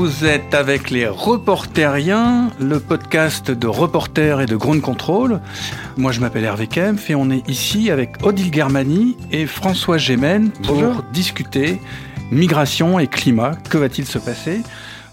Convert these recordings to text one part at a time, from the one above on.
vous êtes avec les Reporteriens, le podcast de reporters et de ground control. Moi, je m'appelle Hervé Kempf et on est ici avec Odile Germani et François Gémen pour discuter migration et climat. Que va-t-il se passer?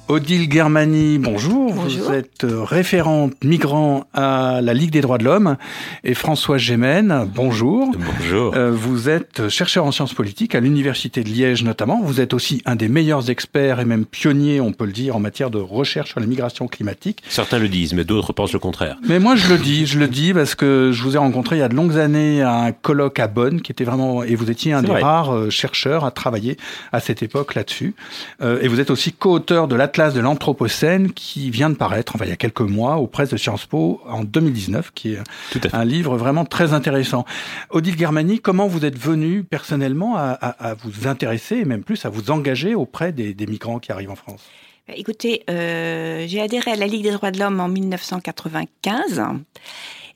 Odile Germani, bonjour. Vous êtes euh, référente migrant à la Ligue des droits de l'homme. Et François Gémen, bonjour. Bonjour. Euh, vous êtes chercheur en sciences politiques à l'Université de Liège notamment. Vous êtes aussi un des meilleurs experts et même pionniers, on peut le dire, en matière de recherche sur la migration climatique. Certains le disent, mais d'autres pensent le contraire. Mais moi, je le dis, je le dis parce que je vous ai rencontré il y a de longues années à un colloque à Bonn qui était vraiment, et vous étiez un des rares euh, chercheurs à travailler à cette époque là-dessus. et vous êtes aussi co-auteur de l'Atlas de l'Anthropocène qui vient de paraître, enfin il y a quelques mois, aux presses de Sciences Po en 2019, qui est un livre vraiment très intéressant. Odile Germani, comment vous êtes venu personnellement à, vous intéresser et même plus à vous engager auprès des, migrants qui arrivent en France? Bah, Écoutez, euh, j'ai adhéré à la Ligue des droits de l'homme en 1995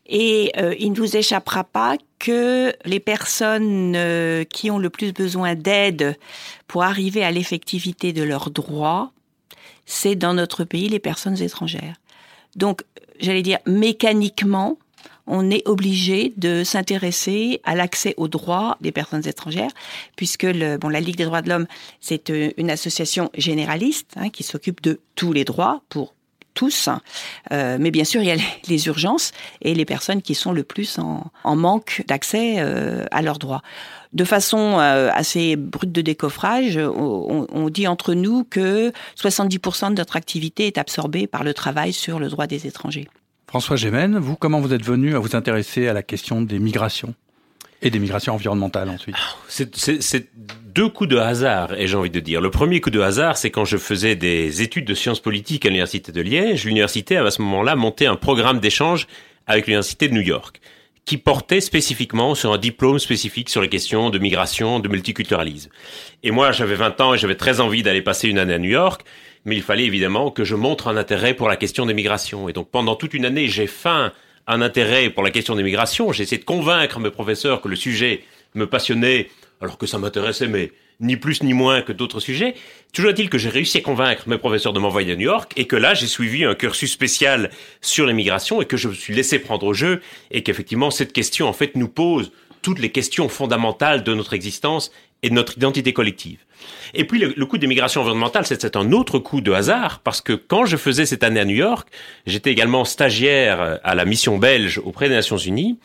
et euh, il ne vous échappera pas que les personnes euh, qui ont le plus besoin d'aide pour arriver à l'effectivité de leurs droits c'est dans notre pays les personnes étrangères. Donc, j'allais dire, mécaniquement, on est obligé de s'intéresser à l'accès aux droits des personnes étrangères, puisque bon, la Ligue des droits de l'homme, c'est euh, une association généraliste hein, qui s'occupe de tous les droits pour tous, euh, mais bien sûr il y a les, urgences et les personnes qui sont le plus en, manque d'accès euh, à leurs droits de façon euh, assez brute de décoffrage, on, dit entre nous que 70% de notre activité est absorbée par le travail sur le droit des étrangers. François Gémen, vous, comment vous êtes venu à vous intéresser à la question des migrations et des migrations environnementales ensuite? C'est deux coups de hasard, et j'ai envie de dire. Le premier coup de hasard, c'est quand je faisais des études de sciences politiques à l'Université de Liège. L'université avait à ce moment-là monté un programme d'échange avec l'Université de New York qui portait spécifiquement sur un diplôme spécifique sur les questions de migration, de multiculturalisme. Et moi, j'avais 20 ans et j'avais très envie d'aller passer une année à New York, mais il fallait évidemment que je montre un intérêt pour la question des migrations. Et donc pendant toute une année, j'ai faim un intérêt pour la question des migrations. J'ai essayé de convaincre mes professeurs que le sujet me passionnait, alors que ça m'intéressait, mais ni plus ni moins que d'autres sujets. Toujours est-il que j'ai réussi à convaincre mes professeurs de m'envoyer à New York et que là, j'ai suivi un cursus spécial sur l'immigration et que je me suis laissé prendre au jeu et qu'effectivement, cette question, en fait, nous pose toutes les questions fondamentales de notre existence et de notre identité collective. Et puis, le, coup des migrations environnementales, c'est un autre coup de hasard parce que quand je faisais cette année à New York, j'étais également stagiaire à la mission belge auprès des Nations Unies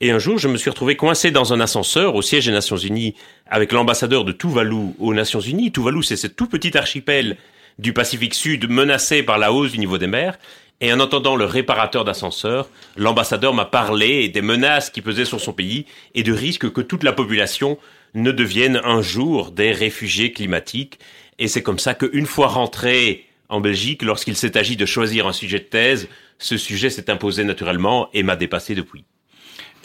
et un jour, je me suis retrouvé coincé dans un ascenseur au siège des Nations Unies avec l'ambassadeur de Tuvalu aux Nations Unies. Tuvalu, c'est ce tout petit archipel du Pacifique Sud menacé par la hausse du niveau des mers. Et en entendant le réparateur d'ascenseur, l'ambassadeur m'a parlé des menaces qui pesaient sur son pays et du risque que toute la population ne devienne un jour des réfugiés climatiques. Et c'est comme ça qu'une fois rentré en Belgique, lorsqu'il s'est agi de choisir un sujet de thèse, ce sujet s'est imposé naturellement et m'a dépassé depuis.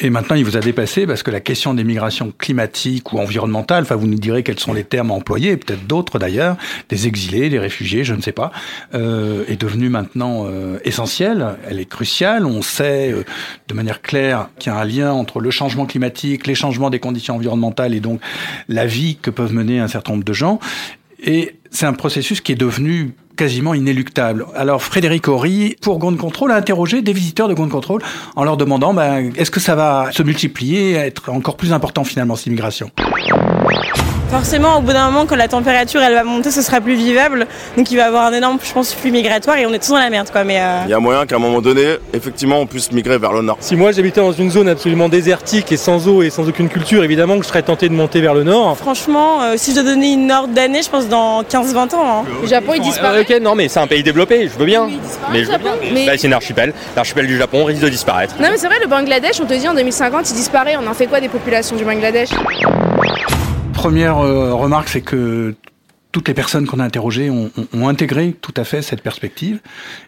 Et maintenant, il vous a dépassé parce que la question des migrations climatiques ou environnementales, enfin, vous nous direz quels sont les termes employés, peut-être d'autres d'ailleurs, des exilés, des réfugiés, je ne sais pas, euh, est devenue maintenant euh, essentielle. Elle est cruciale. On sait euh, de manière claire qu'il y a un lien entre le changement climatique, les changements des conditions environnementales et donc la vie que peuvent mener un certain nombre de gens. Et c'est un processus qui est devenu quasiment inéluctable. Alors Frédéric Horry, pour Ground Control, a interrogé des visiteurs de Ground Control en leur demandant ben, est-ce que ça va se multiplier, être encore plus important finalement cette immigration? Forcément, au bout d'un moment, quand la température elle va monter, ce sera plus vivable. Donc il va y avoir un énorme, je pense, flux migratoire et on est tous dans la merde. Quoi. Mais euh, Il y a moyen qu'à un moment donné, effectivement, on puisse migrer vers le nord. Si moi j'habitais dans une zone absolument désertique et sans eau et sans aucune culture, évidemment que je serais tenté de monter vers le nord. Franchement, euh, si je dois donner une ordre d'année, je pense dans 15-20 ans. Hein. Le Japon il disparaît. ok, non mais c'est un pays développé, je veux bien. mais je veux bien. Bah, c'est un archipel. L'archipel du Japon risque de disparaître. Non mais c'est vrai, le Bangladesh, on te dit en 2050 il disparaît. On en fait quoi des populations du Bangladesh? Première euh, remarque, c'est que toutes les personnes qu'on a interrogées ont, intégré tout à fait cette perspective.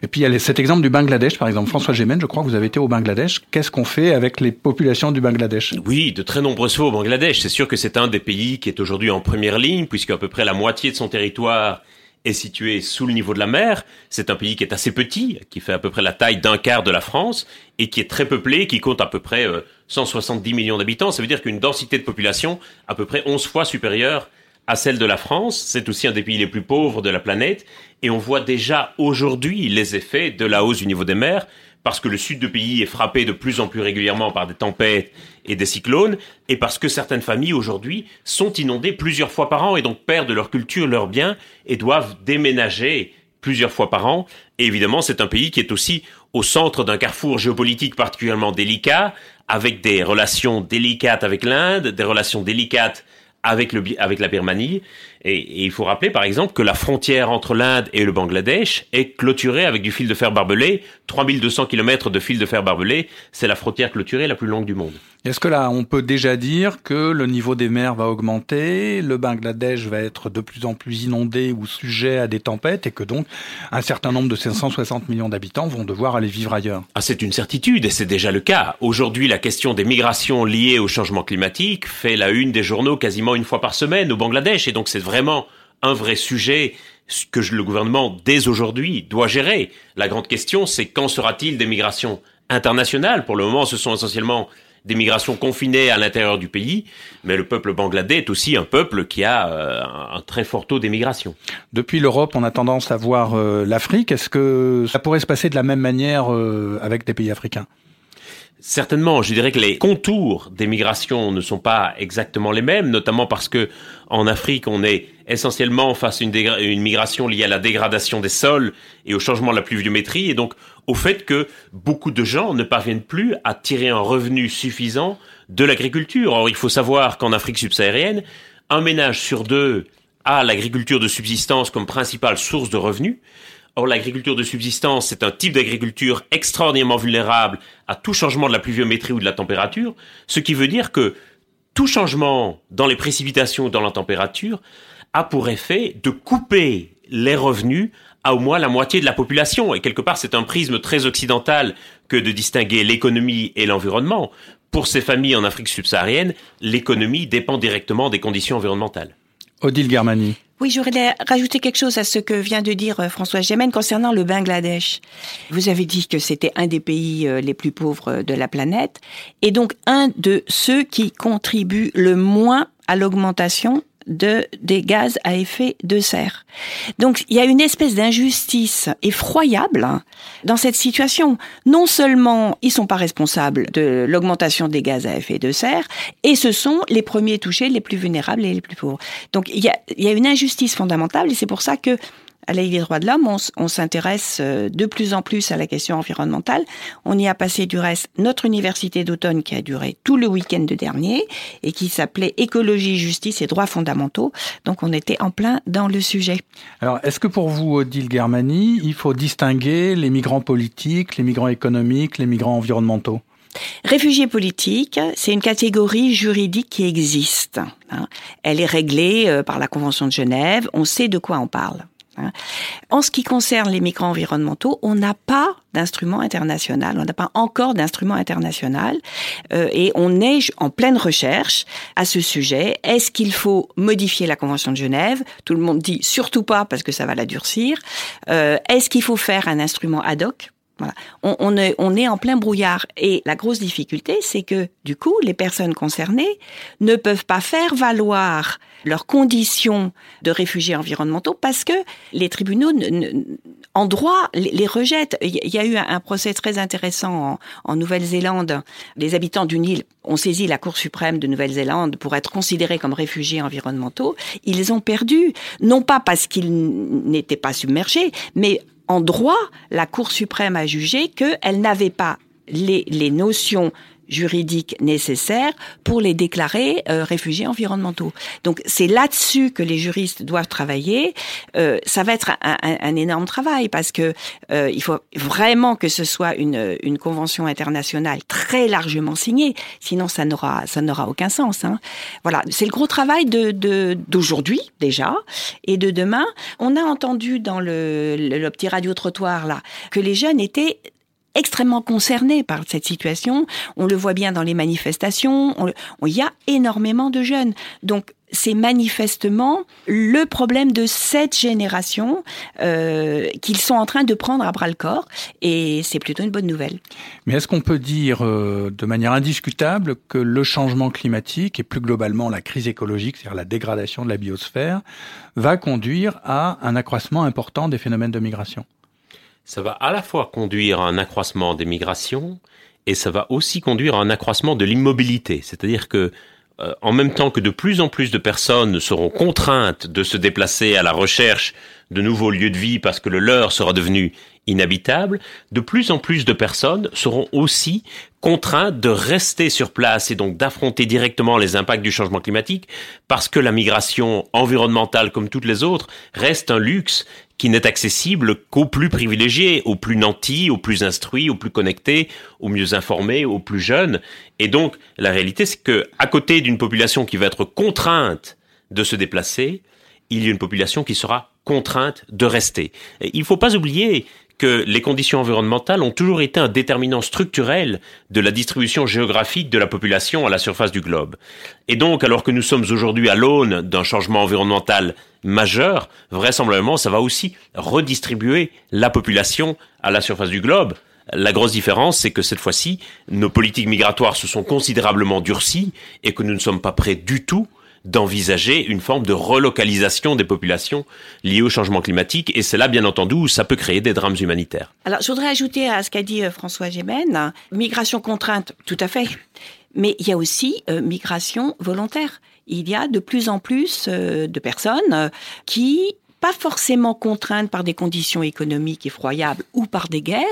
Et puis il y a cet exemple du Bangladesh, par exemple. François Gémen, je crois que vous avez été au Bangladesh. Qu'est-ce qu'on fait avec les populations du Bangladesh? Oui, de très nombreuses fois au Bangladesh. C'est sûr que c'est un des pays qui est aujourd'hui en première ligne, puisque à peu près la moitié de son territoire est situé sous le niveau de la mer. C'est un pays qui est assez petit, qui fait à peu près la taille d'un quart de la France, et qui est très peuplé, qui compte à peu près 170 euh, millions d'habitants. Ça veut dire qu'une densité de population à peu près 11 fois supérieure à celle de la France. C'est aussi un des pays les plus pauvres de la planète. Et on voit déjà aujourd'hui les effets de la hausse du niveau des mers, parce que le sud du pays est frappé de plus en plus régulièrement par des tempêtes et des cyclones, et parce que certaines familles aujourd'hui sont inondées plusieurs fois par an et donc perdent leur culture, leurs biens, et doivent déménager plusieurs fois par an. Et évidemment, c'est un pays qui est aussi au centre d'un carrefour géopolitique particulièrement délicat, avec des relations délicates avec l'Inde, des relations délicates avec, le, avec la Birmanie. Et, et, il faut rappeler, par exemple, que la frontière entre l'Inde et le Bangladesh est clôturée avec du fil de fer barbelé. 3200 km de fil de fer barbelé, c'est la frontière clôturée la plus longue du monde. Est-ce que là, on peut déjà dire que le niveau des mers va augmenter, le Bangladesh va être de plus en plus inondé ou sujet à des tempêtes et que donc un certain nombre de 560 millions d'habitants vont devoir aller vivre ailleurs? Ah, c'est une certitude et c'est déjà le cas. Aujourd'hui, la question des migrations liées au changement climatique fait la une des journaux quasiment une fois par semaine au Bangladesh et donc c'est vraiment un vrai sujet que le gouvernement, dès aujourd'hui, doit gérer. La grande question, c'est quand sera-t-il des migrations internationales? Pour le moment, ce sont essentiellement des migrations confinées à l'intérieur du pays, mais le peuple bangladais est aussi un peuple qui a euh, un très fort taux d'émigration. Depuis l'Europe, on a tendance à voir euh, l'Afrique. Est-ce que ça pourrait se passer de la même manière euh, avec des pays africains? Certainement, je dirais que les contours des migrations ne sont pas exactement les mêmes, notamment parce que en Afrique, on est essentiellement face à une, une, migration liée à la dégradation des sols et au changement de la pluviométrie, et donc au fait que beaucoup de gens ne parviennent plus à tirer un revenu suffisant de l'agriculture. Or, il faut savoir qu'en Afrique subsaharienne, un ménage sur deux a l'agriculture de subsistance comme principale source de revenus. Or, l'agriculture de subsistance, c'est un type d'agriculture extraordinairement vulnérable à tout changement de la pluviométrie ou de la température, ce qui veut dire que tout changement dans les précipitations ou dans la température a pour effet de couper les revenus à au moins la moitié de la population. Et quelque part, c'est un prisme très occidental que de distinguer l'économie et l'environnement. Pour ces familles en Afrique subsaharienne, l'économie dépend directement des conditions environnementales. Odile Germani. Oui, j'aurais rajouté quelque chose à ce que vient de dire François Gémen concernant le Bangladesh. Vous avez dit que c'était un des pays les plus pauvres de la planète et donc un de ceux qui contribuent le moins à l'augmentation de des gaz à effet de serre. Donc il y a une espèce d'injustice effroyable dans cette situation. Non seulement ils sont pas responsables de l'augmentation des gaz à effet de serre, et ce sont les premiers touchés, les plus vulnérables et les plus pauvres. Donc il y a, il y a une injustice fondamentale, et c'est pour ça que à la Ligue des droits de l'homme, on, on s'intéresse de plus en plus à la question environnementale. On y a passé du reste notre université d'automne qui a duré tout le week-end de dernier et qui s'appelait Écologie, justice et droits fondamentaux. Donc on était en plein dans le sujet. Alors est-ce que pour vous, Odile Germani, il faut distinguer les migrants politiques, les migrants économiques, les migrants environnementaux? Réfugiés politiques, c'est une catégorie juridique qui existe. Elle est réglée par la Convention de Genève. On sait de quoi on parle. En ce qui concerne les migrants environnementaux, on n'a pas d'instrument international, on n'a pas encore d'instrument international, euh, et on est en pleine recherche à ce sujet. Est-ce qu'il faut modifier la Convention de Genève? Tout le monde dit surtout pas parce que ça va la durcir. Euh, Est-ce qu'il faut faire un instrument ad hoc? On est en plein brouillard. Et la grosse difficulté, c'est que, du coup, les personnes concernées ne peuvent pas faire valoir leurs conditions de réfugiés environnementaux parce que les tribunaux, en droit, les rejettent. Il y a eu un procès très intéressant en, en Nouvelle-Zélande. Les habitants d'une île ont saisi la Cour suprême de Nouvelle-Zélande pour être considérés comme réfugiés environnementaux. Ils ont perdu, non pas parce qu'ils n'étaient pas submergés, mais en droit, la Cour suprême a jugé qu'elle n'avait pas les, les, notions juridiques nécessaires pour les déclarer euh, réfugiés environnementaux. Donc c'est là-dessus que les juristes doivent travailler. Euh, ça va être un, un, un, énorme travail parce que euh, il faut vraiment que ce soit une, une convention internationale très largement signée, sinon ça n'aura ça n'aura aucun sens. Hein. Voilà, c'est le gros travail de d'aujourd'hui déjà et de demain. On a entendu dans le, le, le petit radio trottoir là que les jeunes étaient extrêmement concernés par cette situation. On le voit bien dans les manifestations. On, on, il y a énormément de jeunes. Donc, c'est manifestement le problème de cette génération euh, qu'ils sont en train de prendre à bras le corps, et c'est plutôt une bonne nouvelle. Mais est-ce qu'on peut dire euh, de manière indiscutable que le changement climatique et plus globalement la crise écologique, c'est-à-dire la dégradation de la biosphère, va conduire à un accroissement important des phénomènes de migration? Ça va à la fois conduire à un accroissement des migrations et ça va aussi conduire à un accroissement de l'immobilité, c'est-à-dire que euh, en même temps que de plus en plus de personnes seront contraintes de se déplacer à la recherche de nouveaux lieux de vie parce que le leur sera devenu inhabitable, de plus en plus de personnes seront aussi contraintes de rester sur place et donc d'affronter directement les impacts du changement climatique parce que la migration environnementale comme toutes les autres reste un luxe qui n'est accessible qu'aux plus privilégiés, aux plus nantis, aux plus instruits, aux plus connectés, aux mieux informés, aux plus jeunes. Et donc, la réalité, c'est que, à côté d'une population qui va être contrainte de se déplacer, il y a une population qui sera contrainte de rester. il ne faut pas oublier que les conditions environnementales ont toujours été un déterminant structurel de la distribution géographique de la population à la surface du globe. Et donc, alors que nous sommes aujourd'hui à l'aune d'un changement environnemental majeur, vraisemblablement, ça va aussi redistribuer la population à la surface du globe. La grosse différence, c'est que cette fois-ci, nos politiques migratoires se sont considérablement durcies et que nous ne sommes pas prêts du tout d'envisager une forme de relocalisation des populations liées au changement climatique. Et c'est là, bien entendu, où ça peut créer des drames humanitaires. Alors, je voudrais ajouter à ce qu'a dit euh, François Gémen, migration contrainte, tout à fait. Mais il y a aussi euh, migration volontaire. Il y a de plus en plus euh, de personnes qui, pas forcément contraintes par des conditions économiques effroyables ou par des guerres,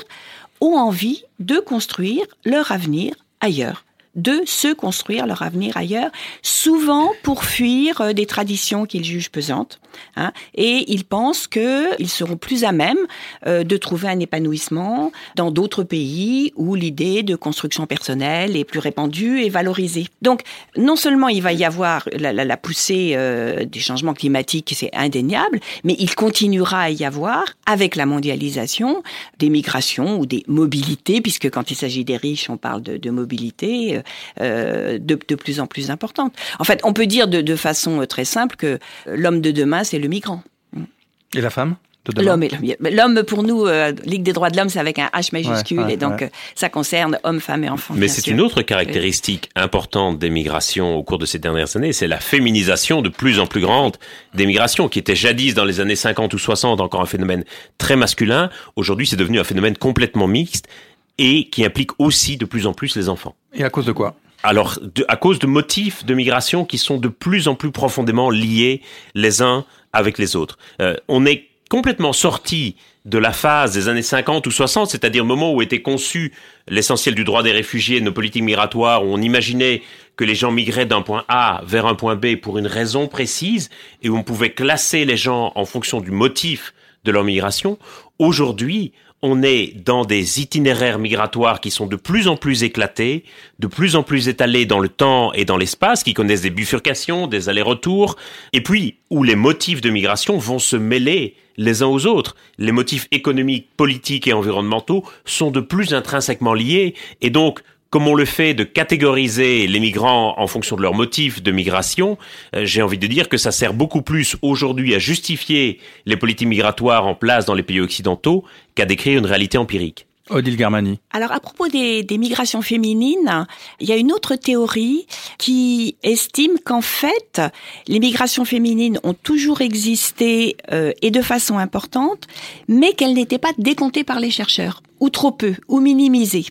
ont envie de construire leur avenir ailleurs de se construire leur avenir ailleurs, souvent pour fuir euh, des traditions qu'ils jugent pesantes. Hein, et ils pensent qu'ils seront plus à même euh, de trouver un épanouissement dans d'autres pays où l'idée de construction personnelle est plus répandue et valorisée. Donc, non seulement il va y avoir la, poussée euh, des changements climatiques, c'est indéniable, mais il continuera à y avoir, avec la mondialisation, des migrations ou des mobilités, puisque quand il s'agit des riches, on parle de, mobilité, euh, de, plus en plus importante. En fait, on peut dire de façon très simple que l'homme de demain, c'est le migrant. Et la femme L'homme, l'homme pour nous, euh, Ligue des droits de l'homme, c'est avec un H majuscule, et donc euh, ça concerne hommes, femmes et enfants. Mais c'est une autre caractéristique importante des migrations au cours de ces dernières années, c'est la féminisation de plus en plus grande des migrations, qui était jadis dans les années 50 ou 60 encore un phénomène très masculin. Aujourd'hui, c'est devenu un phénomène complètement mixte et qui implique aussi de plus en plus les enfants. Et à cause de quoi? Alors, à cause de motifs de migration qui sont de plus en plus profondément liés les uns avec les autres. Euh, on est complètement sorti de la phase des années 50 ou 60, c'est-à-dire le moment où était conçu l'essentiel du droit des réfugiés, de nos politiques migratoires, où on imaginait que les gens migraient d'un point A vers un point B pour une raison précise, et où on pouvait classer les gens en fonction du motif de leur migration. Aujourd'hui, on est dans des itinéraires migratoires qui sont de plus en plus éclatés, de plus en plus étalés dans le temps et dans l'espace, qui connaissent des bifurcations, des allers-retours, et puis où les motifs de migration vont se mêler les uns aux autres. Les motifs économiques, politiques et environnementaux sont de plus intrinsèquement liés, et donc comme on le fait de catégoriser les migrants en fonction de leurs motifs de migration, euh, j'ai envie de dire que ça sert beaucoup plus aujourd'hui à justifier les politiques migratoires en place dans les pays occidentaux qu'à décrire une réalité empirique. Odile Germani. Alors à propos des, migrations féminines, il y a une autre théorie qui estime qu'en fait, les migrations féminines ont toujours existé euh, et de façon importante, mais qu'elles n'étaient pas décomptées par les chercheurs, ou trop peu, ou minimisées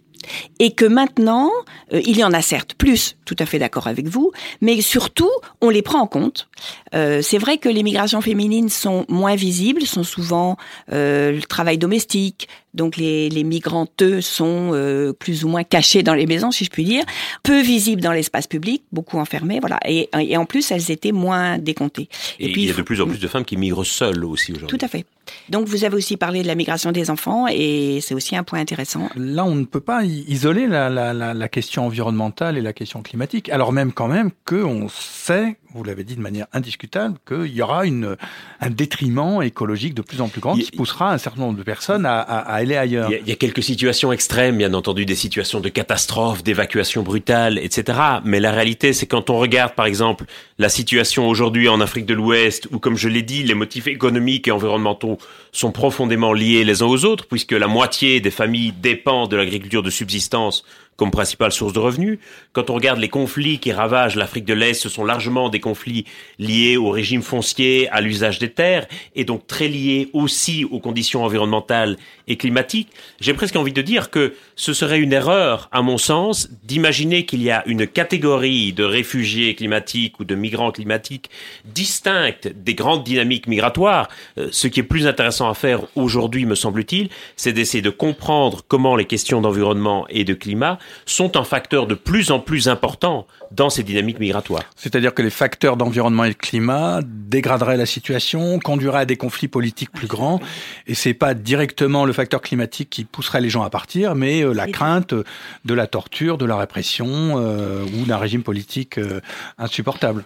et que maintenant, euh, il y en a certes plus, tout à fait d'accord avec vous, mais surtout, on les prend en compte. Euh, c'est vrai que les migrations féminines sont moins visibles, sont souvent euh, le travail domestique, donc les, les migranteux sont plus ou moins cachés dans les maisons, si je puis dire, peu visibles dans l'espace public, beaucoup enfermés, voilà. Et, et, en plus, elles étaient moins décomptées. Et, puis, il y a de plus en plus de femmes qui migrent seules aussi aujourd'hui. Tout à fait. Donc vous avez aussi parlé de la migration des enfants et c'est aussi un point intéressant. Là, on ne peut pas isoler la, la, question environnementale et la question climatique, alors même quand même qu'on sait vous l'avez dit de manière indiscutable, qu'il y aura une, un détriment écologique de plus en plus grand qui poussera un certain nombre de personnes à, à, aller ailleurs. Il y, a, quelques situations extrêmes, bien entendu, des situations de catastrophe, d'évacuation brutale, etc. Mais la réalité, c'est quand on regarde, par exemple, la situation aujourd'hui en Afrique de l'Ouest, où, comme je l'ai dit, les motifs économiques et environnementaux sont profondément liés les uns aux autres, puisque la moitié des familles dépendent de l'agriculture de subsistance comme principale source de revenus. Quand on regarde les conflits qui ravagent l'Afrique de l'Est, ce sont largement des conflits liés au régime foncier, à l'usage des terres, et donc très liés aussi aux conditions environnementales et climatiques. J'ai presque envie de dire que ce serait une erreur, à mon sens, d'imaginer qu'il y a une catégorie de réfugiés climatiques ou de migrants climatiques distincte des grandes dynamiques migratoires. Euh, ce qui est plus intéressant à faire aujourd'hui, me semble-t-il, c'est d'essayer de comprendre comment les questions d'environnement et de climat sont un facteur de plus en plus important dans ces dynamiques migratoires. C'est-à-dire que les facteurs d'environnement et de climat dégraderaient la situation, conduiraient à des conflits politiques plus grands, et c'est pas directement le facteur climatique qui pousserait les gens à partir, mais euh, la crainte de la torture, de la répression euh, ou d'un régime politique euh, insupportable.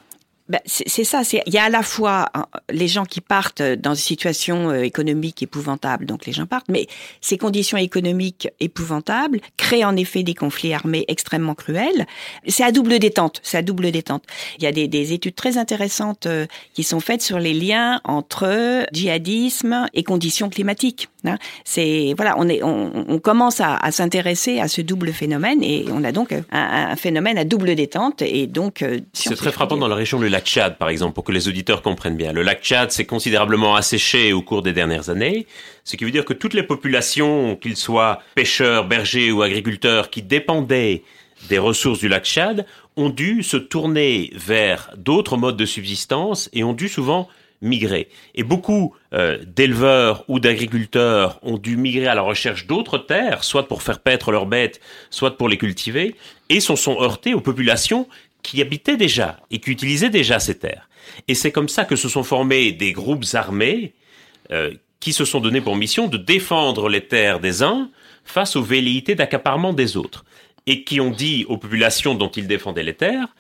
Ben, c'est ça. Il y a à la fois hein, les gens qui partent dans une situation euh, économique épouvantable, donc les gens partent, mais ces conditions économiques épouvantables créent en effet des conflits armés extrêmement cruels. C'est à double détente. C'est à double détente. Il y a des, des, études très intéressantes euh, qui sont faites sur les liens entre djihadisme et conditions climatiques. Hein. C'est voilà, on est, on, on commence à, à s'intéresser à ce double phénomène et on a donc un, un phénomène à double détente et donc. Euh, c'est très frappant dans la région de lac Tchad, par exemple, pour que les auditeurs comprennent bien. Le lac Tchad s'est considérablement asséché au cours des dernières années, ce qui veut dire que toutes les populations, qu'ils soient pêcheurs, bergers ou agriculteurs, qui dépendaient des ressources du lac Tchad, ont dû se tourner vers d'autres modes de subsistance et ont dû souvent migrer. Et beaucoup euh, d'éleveurs ou d'agriculteurs ont dû migrer à la recherche d'autres terres, soit pour faire paître leurs bêtes, soit pour les cultiver, et s'en sont heurtés aux populations qui habitaient déjà et qui utilisaient déjà ces terres. Et c'est comme ça que se sont formés des groupes armés euh, qui se sont donnés pour mission de défendre les terres des uns face aux velléités d'accaparement des autres, et qui ont dit aux populations dont ils défendaient les terres,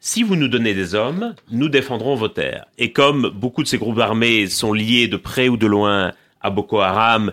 si vous nous donnez des hommes, nous défendrons vos terres. Et comme beaucoup de ces groupes armés sont liés de près ou de loin à Boko Haram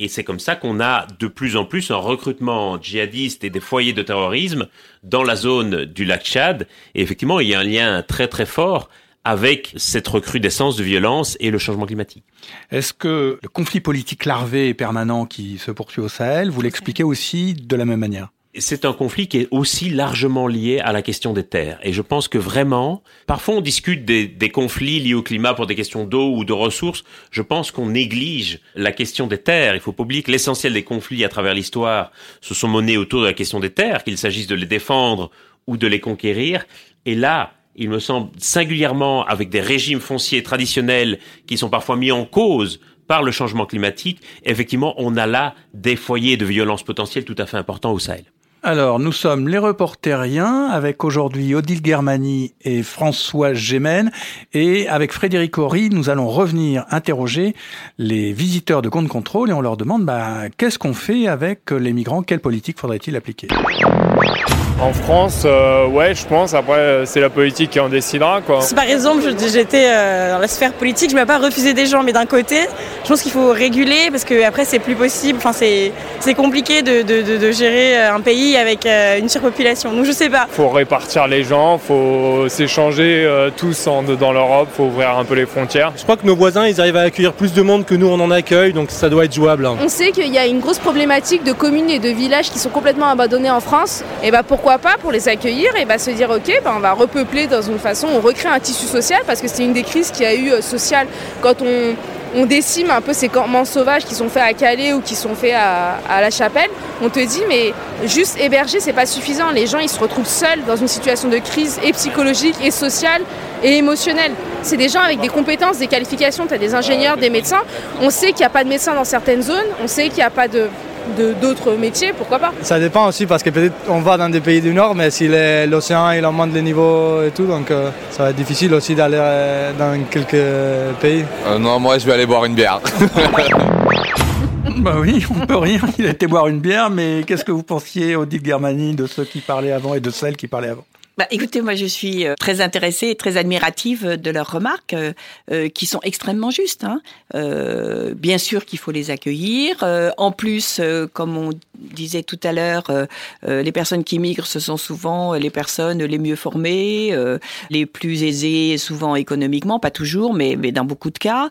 et c'est comme ça qu'on a de plus en plus un recrutement djihadiste et des foyers de terrorisme dans la zone du lac Tchad. Et effectivement, il y a un lien très très fort avec cette recrudescence de violence et le changement climatique. Est-ce que le conflit politique larvé et permanent qui se poursuit au Sahel, vous l'expliquez aussi de la même manière? C'est un conflit qui est aussi largement lié à la question des terres. Et je pense que vraiment, parfois on discute des, conflits liés au climat pour des questions d'eau ou de ressources. Je pense qu'on néglige la question des terres. Il faut pas oublier que l'essentiel des conflits à travers l'histoire se sont menés autour de la question des terres, qu'il s'agisse de les défendre ou de les conquérir. Et là, il me semble singulièrement avec des régimes fonciers traditionnels qui sont parfois mis en cause par le changement climatique, effectivement, on a là des foyers de violence potentielle tout à fait importants au Sahel. Alors, nous sommes les reporteriens avec aujourd'hui Odile Germani et François Gémen. Et avec Frédéric Horry, nous allons revenir interroger les visiteurs de compte contrôle et on leur demande bah, qu'est-ce qu'on fait avec les migrants, quelle politique faudrait-il appliquer? En France, euh, ouais, je pense. Après, euh, c'est la politique qui en décidera, quoi. Si par exemple, j'étais euh, dans la sphère politique, je ne vais pas refuser des gens, mais d'un côté, je pense qu'il faut réguler parce que après, c'est plus possible. Enfin, c'est compliqué de, de, de, gérer un pays avec une surpopulation. Donc, je sais pas. Faut répartir les gens, faut s'échanger tous en, dans l'Europe, faut ouvrir un peu les frontières. Je crois que nos voisins, ils arrivent à accueillir plus de monde que nous, on en accueille, donc ça doit être jouable. Hein. On sait qu'il y a une grosse problématique de communes et de villages qui sont complètement abandonnés en France. Et bah pourquoi pas pour les accueillir et bah, se dire ok bah, on va repeupler dans une façon, on recrée un tissu social parce que c'est une des crises qu'il y a eu euh, sociale quand on, décime un peu ces campements sauvages qui sont faits à Calais ou qui sont faits à, la Chapelle, on te dit mais juste héberger c'est pas suffisant. Les gens ils se retrouvent seuls dans une situation de crise et psychologique et sociale et émotionnelle. C'est des gens avec des compétences, des qualifications, tu as des ingénieurs, des médecins. On sait qu'il n'y a pas de médecins dans certaines zones, on sait qu'il n'y a pas de d'autres métiers, pourquoi pas Ça dépend aussi parce que peut-être on va dans des pays du Nord, mais si l'océan il augmente les niveaux et tout, donc euh, ça va être difficile aussi d'aller euh, dans quelques pays. Euh, non, moi je vais aller boire une bière. bah oui, on peut rien. Il a été boire une bière, mais qu'est-ce que vous pensiez, Odile Germani, de ceux qui parlaient avant et de celles qui parlaient avant? Bah, écoutez, moi je suis euh, très intéressée et très admirative de leurs remarques euh, euh, qui sont extrêmement justes. Hein. Euh, bien sûr qu'il faut les accueillir. Euh, en plus, euh, comme on disait tout à l'heure, les personnes qui migrent, ce sont souvent les personnes les mieux formées, les plus aisées, souvent économiquement, pas toujours, mais, mais dans beaucoup de cas.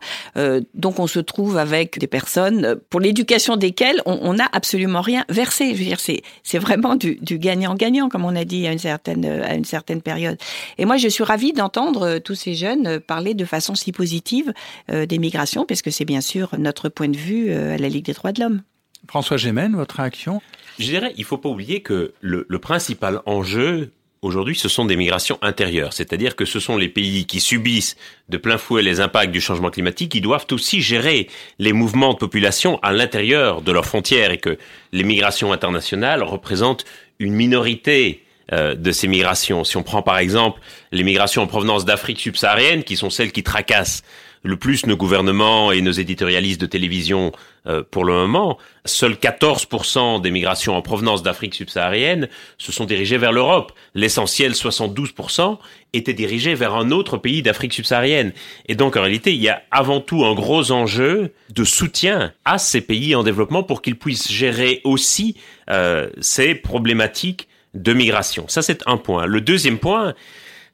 donc on se trouve avec des personnes pour l'éducation desquelles on n'a absolument rien versé. Je veux dire, c'est vraiment du gagnant-gagnant, comme on a dit à une certaine à une certaine période. Et moi, je suis ravie d'entendre tous ces jeunes parler de façon si positive des migrations parce que c'est bien sûr notre point de vue euh, à la Ligue des droits de l'homme. François Gémen, votre réaction? Je dirais, il ne faut pas oublier que le, le principal enjeu aujourd'hui, ce sont des migrations intérieures. C'est-à-dire que ce sont les pays qui subissent de plein fouet les impacts du changement climatique qui doivent aussi gérer les mouvements de population à l'intérieur de leurs frontières et que les migrations internationales représentent une minorité euh, de ces migrations. Si on prend par exemple les migrations en provenance d'Afrique subsaharienne, qui sont celles qui tracassent le plus nos gouvernements et nos éditorialistes de télévision euh, pour le moment, seuls 14% des migrations en provenance d'Afrique subsaharienne se sont dirigées vers l'Europe. L'essentiel, 72%, étaient dirigés vers un autre pays d'Afrique subsaharienne. Et donc, en réalité, il y a avant tout un gros enjeu de soutien à ces pays en développement pour qu'ils puissent gérer aussi euh, ces problématiques de migration. Ça, c'est un point. Le deuxième point,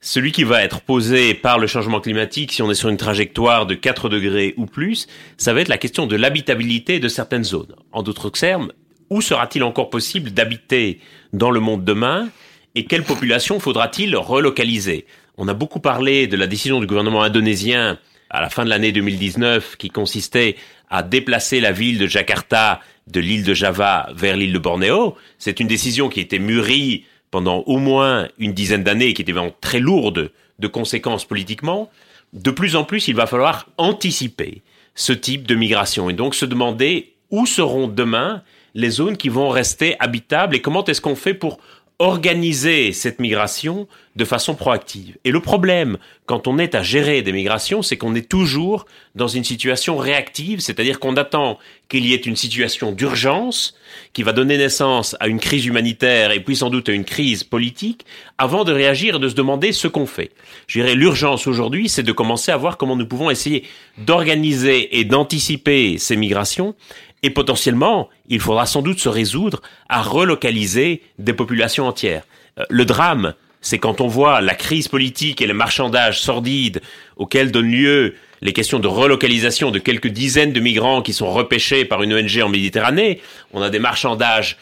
celui qui va être posé par le changement climatique, si on est sur une trajectoire de 4 degrés ou plus, ça va être la question de l'habitabilité de certaines zones. En d'autres termes, où sera-t-il encore possible d'habiter dans le monde demain et quelle population faudra-t-il relocaliser? On a beaucoup parlé de la décision du gouvernement indonésien à la fin de l'année 2019 qui consistait à déplacer la ville de Jakarta de l'île de Java vers l'île de Bornéo. C'est une décision qui été mûrie pendant au moins une dizaine d'années et qui était vraiment très lourde de conséquences politiquement, de plus en plus, il va falloir anticiper ce type de migration et donc se demander où seront demain les zones qui vont rester habitables et comment est-ce qu'on fait pour organiser cette migration de façon proactive. Et le problème, quand on est à gérer des migrations, c'est qu'on est toujours dans une situation réactive, c'est-à-dire qu'on attend qu'il y ait une situation d'urgence qui va donner naissance à une crise humanitaire et puis sans doute à une crise politique avant de réagir et de se demander ce qu'on fait. Je dirais l'urgence aujourd'hui, c'est de commencer à voir comment nous pouvons essayer d'organiser et d'anticiper ces migrations et potentiellement, il faudra sans doute se résoudre à relocaliser des populations entières. Euh, le drame, c'est quand on voit la crise politique et le marchandage sordide auquel donnent lieu les questions de relocalisation de quelques dizaines de migrants qui sont repêchés par une ONG en Méditerranée. On a des marchandages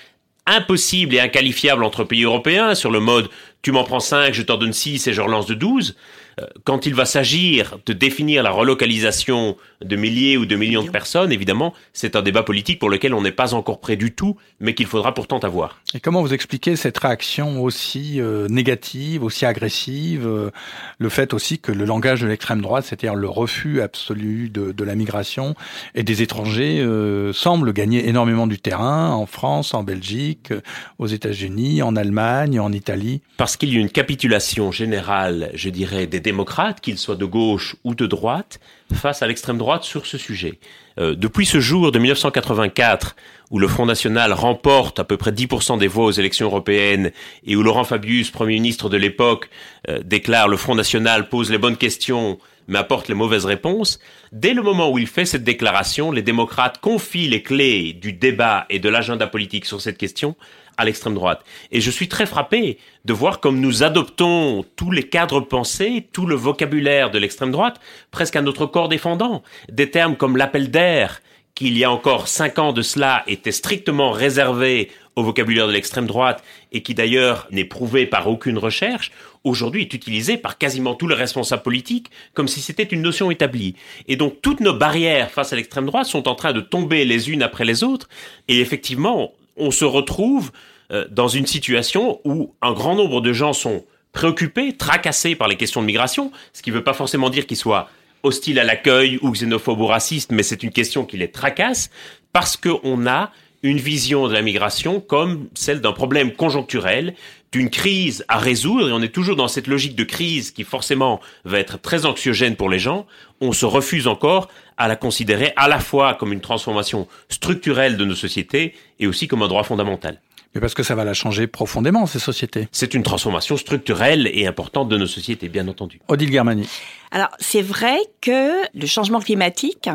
impossibles et inqualifiables entre pays européens sur le mode tu m'en prends 5, je t'en donne 6 et je relance de 12. Euh, quand il va s'agir de définir la relocalisation de milliers ou de millions de personnes, évidemment, c'est un débat politique pour lequel on n'est pas encore prêt du tout, mais qu'il faudra pourtant avoir. Et comment vous expliquez cette réaction aussi euh, négative, aussi agressive, euh, le fait aussi que le langage de l'extrême droite, c'est-à-dire le refus absolu de, de, la migration et des étrangers, euh, semble gagner énormément du terrain en France, en Belgique, aux États-Unis, en Allemagne, en Italie? Parce qu'il y a une capitulation générale, je dirais, des démocrates, qu'ils soient de gauche ou de droite, face à l'extrême droite sur ce sujet. Euh, depuis ce jour de 1984, où le Front National remporte à peu près 10% des voix aux élections européennes et où Laurent Fabius, Premier ministre de l'époque, euh, déclare le Front National pose les bonnes questions mais apporte les mauvaises réponses, dès le moment où il fait cette déclaration, les démocrates confient les clés du débat et de l'agenda politique sur cette question à l'extrême droite. Et je suis très frappé de voir comme nous adoptons tous les cadres pensés, tout le vocabulaire de l'extrême droite, presque à notre corps défendant. Des termes comme l'appel d'air, qui il y a encore cinq ans de cela était strictement réservé au vocabulaire de l'extrême droite et qui d'ailleurs n'est prouvé par aucune recherche, aujourd'hui est utilisé par quasiment tous les responsables politiques comme si c'était une notion établie. Et donc toutes nos barrières face à l'extrême droite sont en train de tomber les unes après les autres et effectivement on se retrouve euh, dans une situation où un grand nombre de gens sont préoccupés, tracassés par les questions de migration, ce qui ne veut pas forcément dire qu'ils soient hostiles à l'accueil ou xénophobes ou racistes, mais c'est une question qui les tracasse parce qu'on a une vision de la migration comme celle d'un problème conjoncturel, d'une crise à résoudre, et on est toujours dans cette logique de crise qui forcément va être très anxiogène pour les gens, on se refuse encore à la considérer à la fois comme une transformation structurelle de nos sociétés et aussi comme un droit fondamental. Mais parce que ça va la changer profondément, ces sociétés. C'est une transformation structurelle et importante de nos sociétés, bien entendu. Odile Germani. Alors, c'est vrai que le changement climatique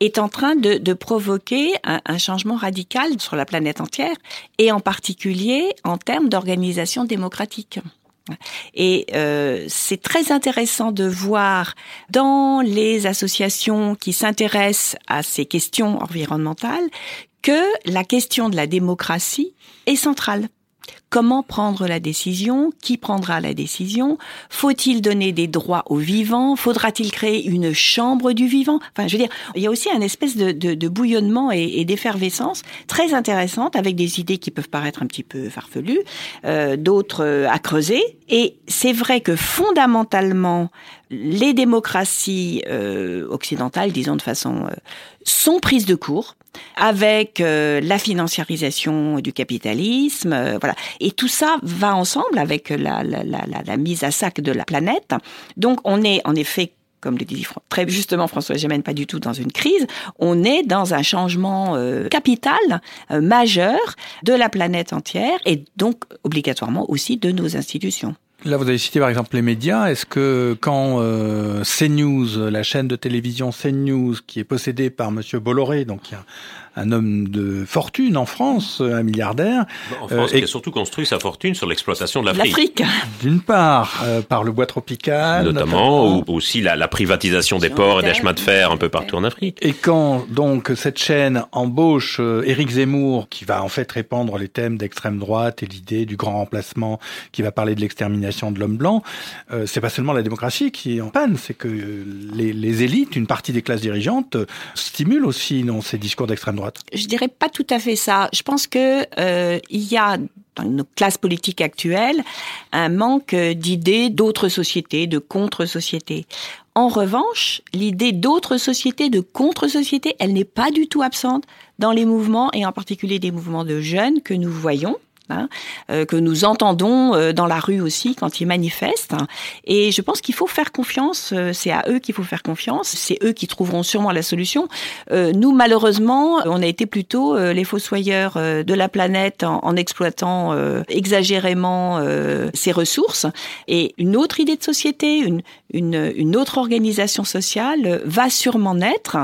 est en train de, de provoquer un, changement radical sur la planète entière, et en particulier en termes d'organisation démocratique. Et euh, c'est très intéressant de voir dans les associations qui s'intéressent à ces questions environnementales que la question de la démocratie est centrale. Comment prendre la décision? Qui prendra la décision? Faut-il donner des droits aux vivants? Faudra-t-il créer une chambre du vivant? Enfin, je veux dire, il y a aussi un espèce de, de, de bouillonnement et, d'effervescence très intéressante avec des idées qui peuvent paraître un petit peu farfelues, euh, d'autres euh, à creuser. Et c'est vrai que fondamentalement, les démocraties euh, occidentales, disons de façon, euh, sont prises de court avec euh, la financiarisation du capitalisme, euh, voilà. Et tout ça va ensemble avec la, mise à sac de la planète. Donc on est en effet comme le dit très justement François Gémen, pas du tout dans une crise, on est dans un changement euh, capital, majeur de la planète entière et donc obligatoirement aussi de nos institutions. Là, vous avez cité par exemple les médias. Est-ce que quand euh, CNews, la chaîne de télévision CNews, qui est possédée par Monsieur Bolloré, donc il y a un homme de fortune en France, un milliardaire. En France, euh, qui a surtout construit sa fortune sur l'exploitation de l'Afrique. D'une part, euh, par le bois tropical. Notamment, notamment. ou aussi la, la privatisation des ports et des chemins de fer un peu partout en Afrique. Et quand donc cette chaîne embauche euh, Éric Zemmour, qui va en fait répandre les thèmes d'extrême droite et l'idée du grand remplacement, qui va parler de l'extermination de l'homme blanc, euh, c'est pas seulement la démocratie qui est en panne, c'est que les, les élites, une partie des classes dirigeantes, stimulent aussi non, ces discours d'extrême droite. Je dirais pas tout à fait ça. Je pense que euh, il y a dans nos classes politiques actuelles un manque d'idées d'autres sociétés, de contre-sociétés. En revanche, l'idée d'autres sociétés, de contre-sociétés, elle n'est pas du tout absente dans les mouvements et en particulier des mouvements de jeunes que nous voyons. Hein, euh, que nous entendons euh, dans la rue aussi quand ils manifestent. Et je pense qu'il faut faire confiance, euh, c'est à eux qu'il faut faire confiance, c'est eux qui trouveront sûrement la solution. Nous, malheureusement, on a été plutôt les fossoyeurs de la planète en, exploitant exagérément ses ressources. Et une autre idée de société, une, une autre organisation sociale va sûrement naître,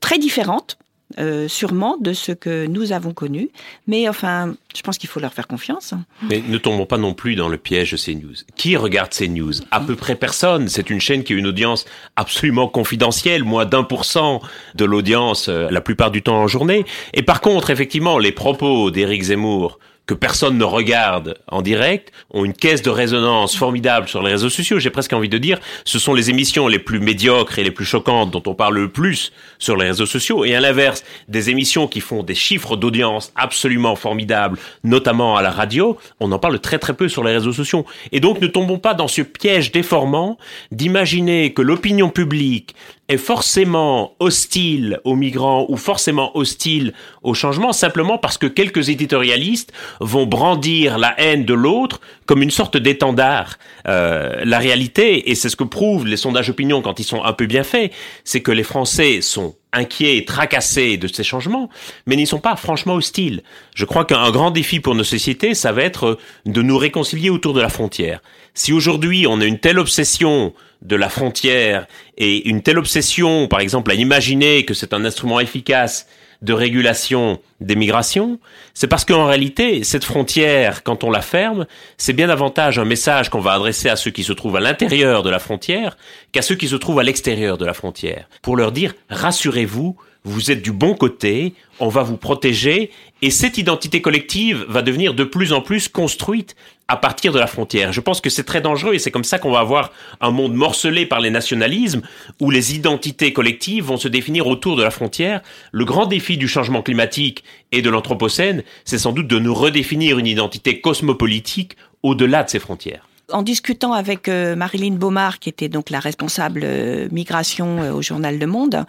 très différente euh, sûrement de ce que nous avons connu. Mais enfin, je pense qu'il faut leur faire confiance. Mais ne tombons pas non plus dans le piège de CNews. Qui regarde CNews? À peu près personne. C'est une chaîne qui a une audience absolument confidentielle, moins d'un pour cent de l'audience euh, la plupart du temps en journée. Et par contre, effectivement, les propos d'Éric Zemmour que personne ne regarde en direct, ont une caisse de résonance formidable sur les réseaux sociaux. J'ai presque envie de dire, ce sont les émissions les plus médiocres et les plus choquantes dont on parle le plus sur les réseaux sociaux. Et à l'inverse, des émissions qui font des chiffres d'audience absolument formidables, notamment à la radio, on en parle très très peu sur les réseaux sociaux. Et donc ne tombons pas dans ce piège déformant d'imaginer que l'opinion publique est forcément hostile aux migrants ou forcément hostile au changement simplement parce que quelques éditorialistes vont brandir la haine de l'autre comme une sorte d'étendard. Euh, la réalité, et c'est ce que prouvent les sondages opinion quand ils sont un peu bien faits, c'est que les Français sont inquiets et tracassés de ces changements, mais n'y sont pas franchement hostiles. Je crois qu'un grand défi pour nos sociétés, ça va être de nous réconcilier autour de la frontière. Si aujourd'hui on a une telle obsession de la frontière et une telle obsession, par exemple, à imaginer que c'est un instrument efficace de régulation des migrations, c'est parce qu'en réalité, cette frontière, quand on la ferme, c'est bien davantage un message qu'on va adresser à ceux qui se trouvent à l'intérieur de la frontière qu'à ceux qui se trouvent à l'extérieur de la frontière, pour leur dire, rassurez-vous, vous êtes du bon côté, on va vous protéger, et cette identité collective va devenir de plus en plus construite à partir de la frontière. Je pense que c'est très dangereux et c'est comme ça qu'on va avoir un monde morcelé par les nationalismes où les identités collectives vont se définir autour de la frontière. Le grand défi du changement climatique et de l'Anthropocène, c'est sans doute de nous redéfinir une identité cosmopolitique au-delà de ces frontières. En discutant avec euh, Marilyn Baumard, qui était donc la responsable euh, migration euh, au journal Le Monde,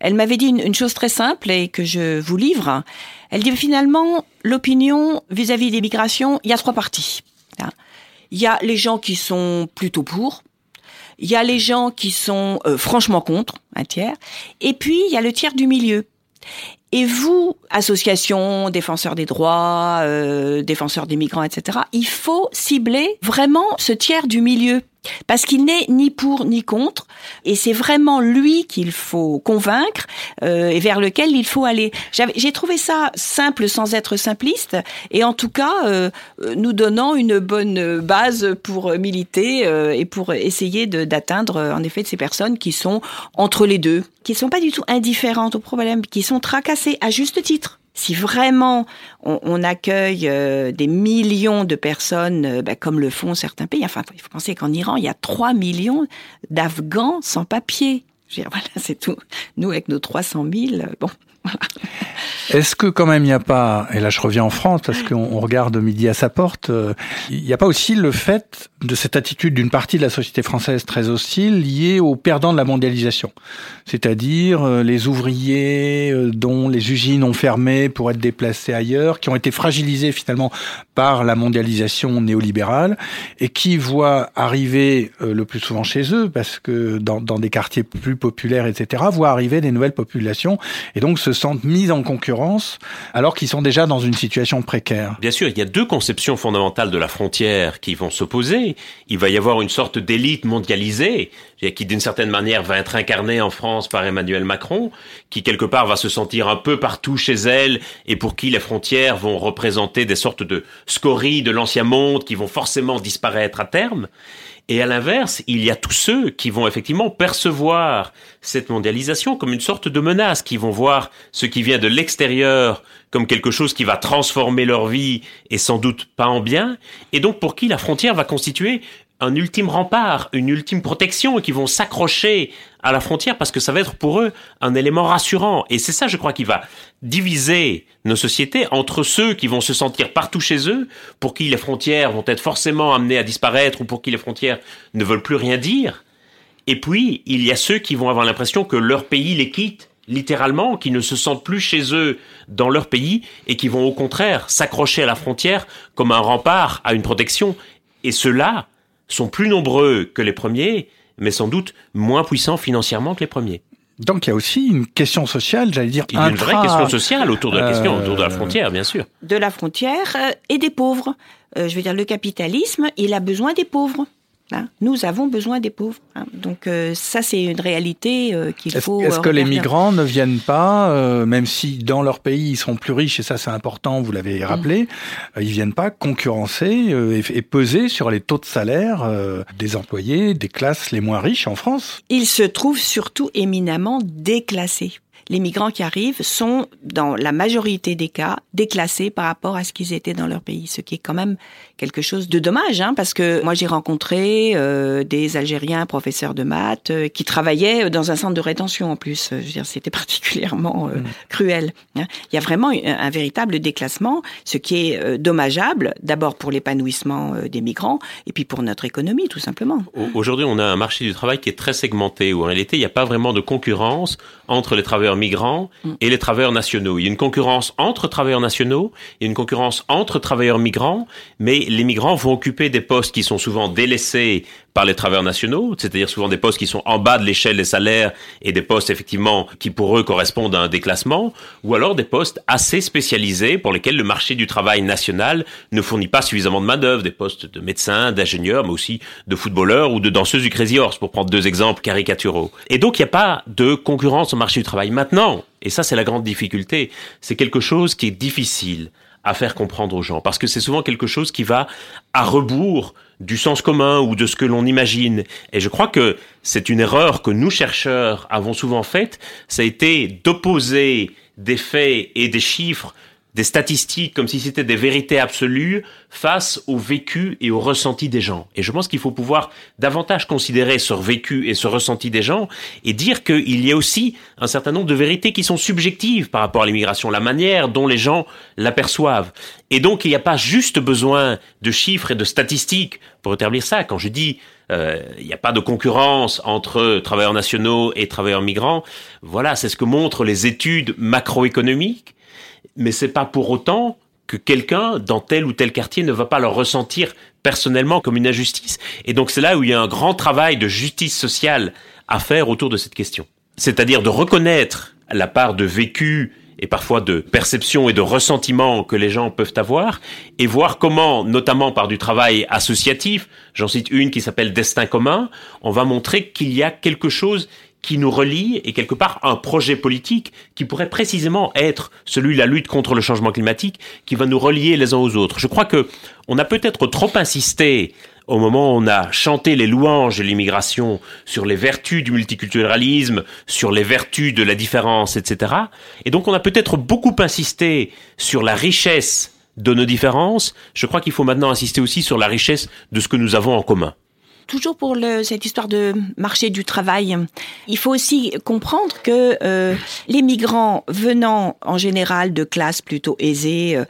elle m'avait dit une, chose très simple et que je vous livre. Elle dit finalement, l'opinion vis-à-vis des migrations, il y a trois parties. Il y a les gens qui sont plutôt pour, il y a les gens qui sont franchement contre, un tiers, et puis il y a le tiers du milieu. Et vous, associations, défenseurs des droits, euh, défenseurs des migrants, etc., il faut cibler vraiment ce tiers du milieu parce qu'il n'est ni pour ni contre, et c'est vraiment lui qu'il faut convaincre euh, et vers lequel il faut aller. J'ai trouvé ça simple sans être simpliste, et en tout cas euh, nous donnant une bonne base pour militer euh, et pour essayer d'atteindre en effet de ces personnes qui sont entre les deux, qui ne sont pas du tout indifférentes au problème, qui sont tracassées à juste titre si vraiment on, accueille euh, des millions de personnes, euh, bah, comme le font certains pays, enfin, il faut penser qu'en Iran, il y a 3 millions d'Afghans sans papier. voilà, c'est tout. Nous, avec nos 300 000, euh, bon, est-ce que quand même il n'y a pas, et là je reviens en France parce qu'on regarde midi à sa porte, euh, il n'y a pas aussi le fait de cette attitude d'une partie de la société française très hostile liée aux perdants de la mondialisation, c'est-à-dire euh, les ouvriers euh, dont les usines ont fermé pour être déplacés ailleurs, qui ont été fragilisés finalement par la mondialisation néolibérale et qui voient arriver le plus souvent chez eux, parce que dans, dans des quartiers plus populaires, etc., voient arriver des nouvelles populations et donc se sentent mis en concurrence alors qu'ils sont déjà dans une situation précaire. Bien sûr, il y a deux conceptions fondamentales de la frontière qui vont s'opposer. Il va y avoir une sorte d'élite mondialisée qui d'une certaine manière va être incarnée en France par Emmanuel Macron, qui quelque part va se sentir un peu partout chez elle et pour qui les frontières vont représenter des sortes de scories de l'ancien monde qui vont forcément disparaître à terme. Et à l'inverse, il y a tous ceux qui vont effectivement percevoir cette mondialisation comme une sorte de menace, qui vont voir ce qui vient de l'extérieur comme quelque chose qui va transformer leur vie et sans doute pas en bien, et donc pour qui la frontière va constituer un ultime rempart, une ultime protection et qui vont s'accrocher à la frontière parce que ça va être pour eux un élément rassurant. Et c'est ça, je crois, qui va diviser nos sociétés entre ceux qui vont se sentir partout chez eux, pour qui les frontières vont être forcément amenées à disparaître ou pour qui les frontières ne veulent plus rien dire. Et puis, il y a ceux qui vont avoir l'impression que leur pays les quitte littéralement, qui ne se sentent plus chez eux dans leur pays et qui vont au contraire s'accrocher à la frontière comme un rempart à une protection. Et ceux-là, sont plus nombreux que les premiers, mais sans doute moins puissants financièrement que les premiers. Donc il y a aussi une question sociale, j'allais dire. Il y a une vraie question sociale autour de la question, autour de la frontière, bien sûr. De la frontière euh, et des pauvres. Euh, je veux dire, le capitalisme, il a besoin des pauvres. Hein? Nous avons besoin des pauvres. Hein. Donc euh, ça, c'est une réalité euh, qu'il faut. Est-ce que les migrants ne viennent pas, euh, même si dans leur pays ils sont plus riches et ça c'est important, vous l'avez rappelé, ils viennent pas concurrencer et, et, peser sur les taux de salaire des employés des classes les moins riches en France? Ils se trouvent surtout éminemment déclassés les migrants qui arrivent sont, dans la majorité des cas, déclassés par rapport à ce qu'ils étaient dans leur pays, ce qui est quand même quelque chose de dommage, hein, parce que moi j'ai rencontré euh, des Algériens professeurs de maths euh, qui travaillaient dans un centre de rétention en plus. Je veux dire, c'était particulièrement euh, mm. cruel. Hein. Il y a vraiment un, véritable déclassement, ce qui est dommageable, d'abord pour l'épanouissement des migrants, et puis pour notre économie, tout simplement. Aujourd'hui, on a un marché du travail qui est très segmenté, où en réalité, il n'y a pas vraiment de concurrence entre les travailleurs migrants et les travailleurs nationaux. Il y a une concurrence entre travailleurs nationaux, il y a une concurrence entre travailleurs migrants, mais les migrants vont occuper des postes qui sont souvent délaissés par les travailleurs nationaux, c'est-à-dire souvent des postes qui sont en bas de l'échelle des salaires et des postes effectivement qui pour eux correspondent à un déclassement, ou alors des postes assez spécialisés pour lesquels le marché du travail national ne fournit pas suffisamment de main-d'œuvre, des postes de médecins, d'ingénieurs, mais aussi de footballeurs ou de danseuses du Crazy Horse, pour prendre deux exemples caricaturaux. Et donc il n'y a pas de concurrence au marché du travail. Maintenant, et ça c'est la grande difficulté, c'est quelque chose qui est difficile à faire comprendre aux gens, parce que c'est souvent quelque chose qui va à rebours du sens commun ou de ce que l'on imagine. Et je crois que c'est une erreur que nous, chercheurs, avons souvent faite, ça a été d'opposer des faits et des chiffres des statistiques comme si c'était des vérités absolues face au vécu et au ressenti des gens. Et je pense qu'il faut pouvoir davantage considérer ce vécu et ce ressenti des gens et dire qu'il y a aussi un certain nombre de vérités qui sont subjectives par rapport à l'immigration, la manière dont les gens l'aperçoivent. Et donc il n'y a pas juste besoin de chiffres et de statistiques pour établir ça. Quand je dis euh, il n'y a pas de concurrence entre travailleurs nationaux et travailleurs migrants, voilà, c'est ce que montrent les études macroéconomiques mais c'est pas pour autant que quelqu'un dans tel ou tel quartier ne va pas le ressentir personnellement comme une injustice. Et donc c'est là où il y a un grand travail de justice sociale à faire autour de cette question. C'est-à-dire de reconnaître la part de vécu et parfois de perception et de ressentiment que les gens peuvent avoir, et voir comment, notamment par du travail associatif, j'en cite une qui s'appelle Destin commun, on va montrer qu'il y a quelque chose qui nous relie et quelque part un projet politique qui pourrait précisément être celui de la lutte contre le changement climatique qui va nous relier les uns aux autres. Je crois que on a peut-être trop insisté au moment où on a chanté les louanges de l'immigration sur les vertus du multiculturalisme, sur les vertus de la différence, etc. Et donc on a peut-être beaucoup insisté sur la richesse de nos différences. Je crois qu'il faut maintenant insister aussi sur la richesse de ce que nous avons en commun toujours pour le, cette histoire de marché du travail, il faut aussi comprendre que euh, les migrants venant en général de classes plutôt aisées, euh,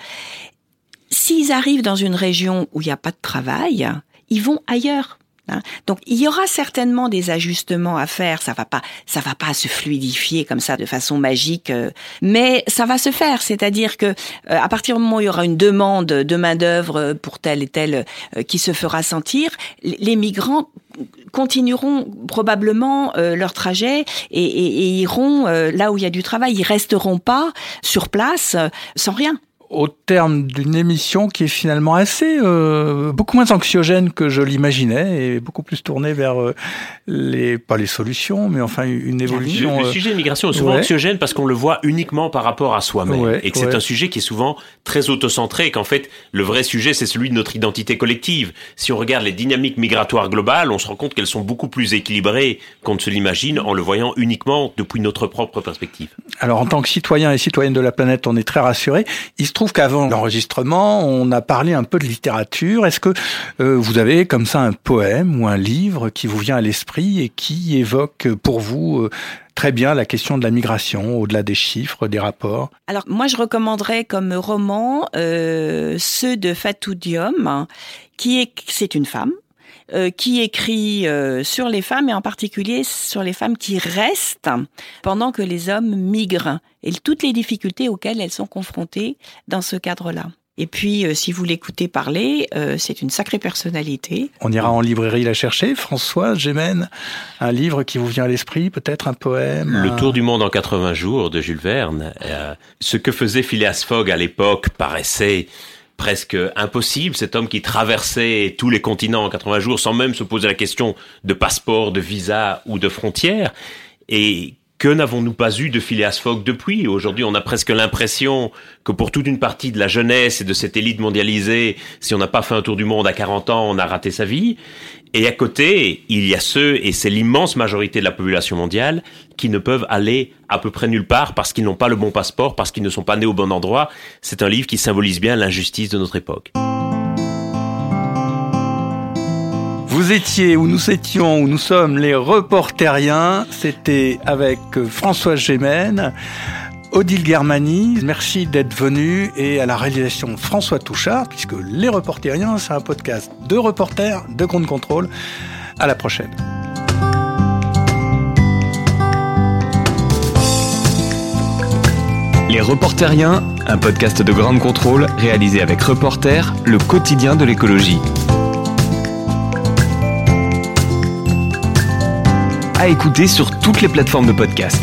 s'ils arrivent dans une région où il n'y a pas de travail, ils vont ailleurs. Hein. Donc il y aura certainement des ajustements à faire. Ça va pas, ça va pas se fluidifier comme ça de façon magique, euh, mais ça va se faire. C'est-à-dire que euh, à partir du moment où il y aura une demande de main d'œuvre pour tel et tel euh, qui se fera sentir, les migrants continueront probablement leur trajet et, et iront là où il y a du travail. Ils resteront pas sur place sans rien au terme d'une émission qui est finalement assez euh, beaucoup moins anxiogène que je l'imaginais et beaucoup plus tournée vers euh, les pas les solutions mais enfin une évolution. Le, euh, sujet de migration est souvent anxiogène parce qu'on le voit uniquement par rapport à soi-même et que c'est un sujet qui est souvent très autocentré et qu'en fait le vrai sujet c'est celui de notre identité collective. Si on regarde les dynamiques migratoires globales, on se rend compte qu'elles sont beaucoup plus équilibrées qu'on ne se l'imagine en le voyant uniquement depuis notre propre perspective. Alors en tant que citoyen et citoyenne de la planète, on est très rassuré. Il se trouve trouve qu'avant l'enregistrement, on a parlé un peu de littérature. Est-ce que euh, vous avez comme ça un poème ou un livre qui vous vient à l'esprit et qui évoque pour vous euh, très bien la question de la migration, au-delà des chiffres, des rapports? Alors moi, je recommanderais comme roman euh, ceux de Fatou Diom, qui est c'est une femme euh, qui écrit euh, sur les femmes et en particulier sur les femmes qui restent pendant que les hommes migrent et toutes les difficultés auxquelles elles sont confrontées dans ce cadre-là. Et puis, euh, si vous l'écoutez parler, c'est une sacrée personnalité. On ira en librairie la chercher. François Gémen, un livre qui vous vient à l'esprit, peut-être un poème Le Tour du monde en 80 jours de Jules Verne. ce que faisait Phileas Fogg à l'époque paraissait presque impossible, cet homme qui traversait tous les continents en 80 jours sans même se poser la question de passeport, de visa ou de frontières, et que n'avons-nous pas eu de Phileas Fogg depuis? Aujourd'hui, on a presque l'impression que pour toute une partie de la jeunesse et de cette élite mondialisée, si on n'a pas fait un tour du monde à 40 ans, on a raté sa vie. Et à côté, il y a ceux, et c'est l'immense majorité de la population mondiale, qui ne peuvent aller à peu près nulle part parce qu'ils n'ont pas le bon passeport, parce qu'ils ne sont pas nés au bon endroit. C'est un livre qui symbolise bien l'injustice de notre époque. Vous étiez, où nous étions, où nous sommes les reporteriens. C'était avec François Gémen. Odile Germani, merci d'être venu et à la réalisation François Touchard, puisque Les Reporteriens, c'est un podcast de reporters de Compte Contrôle. À la prochaine. Les Reporteriens, un podcast de Grande Contrôle réalisé avec Reporter, le quotidien de l'écologie. À écouter sur toutes les plateformes de podcast.